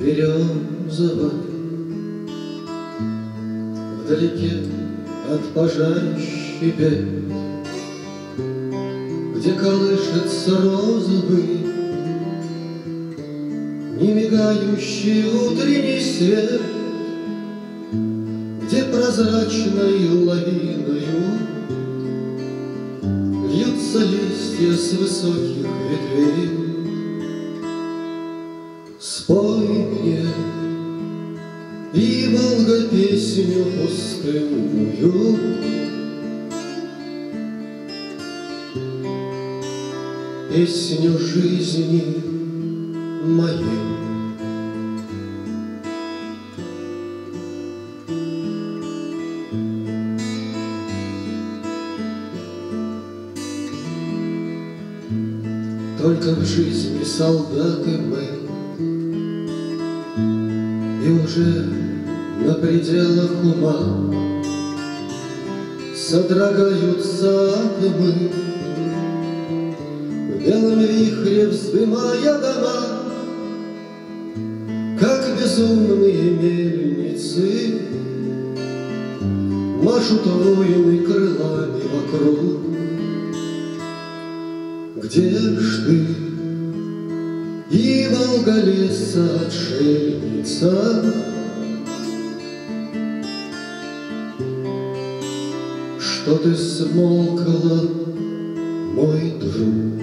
березовой Вдалеке от пожарища бед Где колышется розовый Не мигающий утренний свет Где прозрачной лавиною Льются листья с высоких ветвей Спой мне, и Волга песню пустынную Песню жизни моей Только в жизни солдаты мы уже на пределах ума. Содрогаются атомы В белом вихре вздымая дома. Как безумные мельницы Машут воины крылами вокруг. Где ж ты, и Волголеса отшельница? Что ты смолкла, мой друг?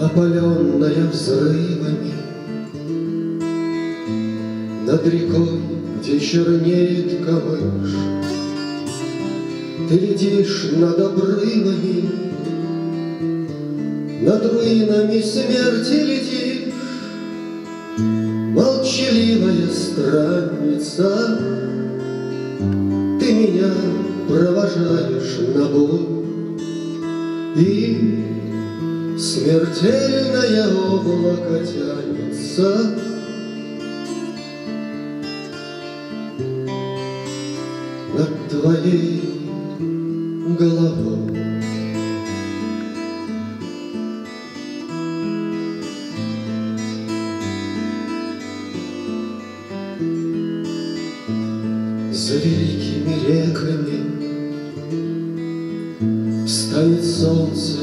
Опаленная взрывами над рекой, где чернеет камыш, Ты летишь над обрывами, Над руинами смерти летишь, Молчаливая странница, Ты меня провожаешь на бой, И смертельное облако тянется головой. За великими реками Встанет солнце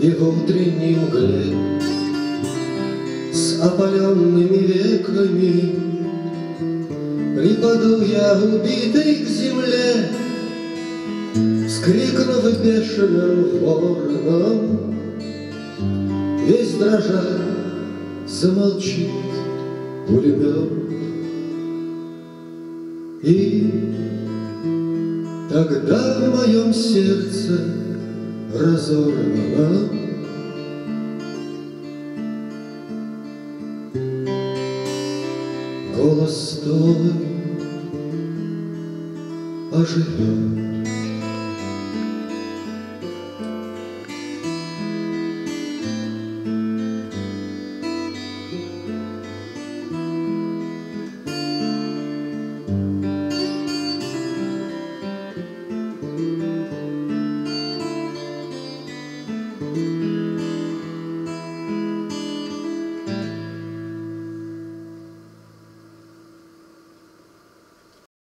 и в утренней мгле С опаленными веками Припаду я убитый к земле, Вскрикнув бешеным вороном, Весь дрожа замолчит пулемет. И тогда в моем сердце разорвано Голос твой оживет.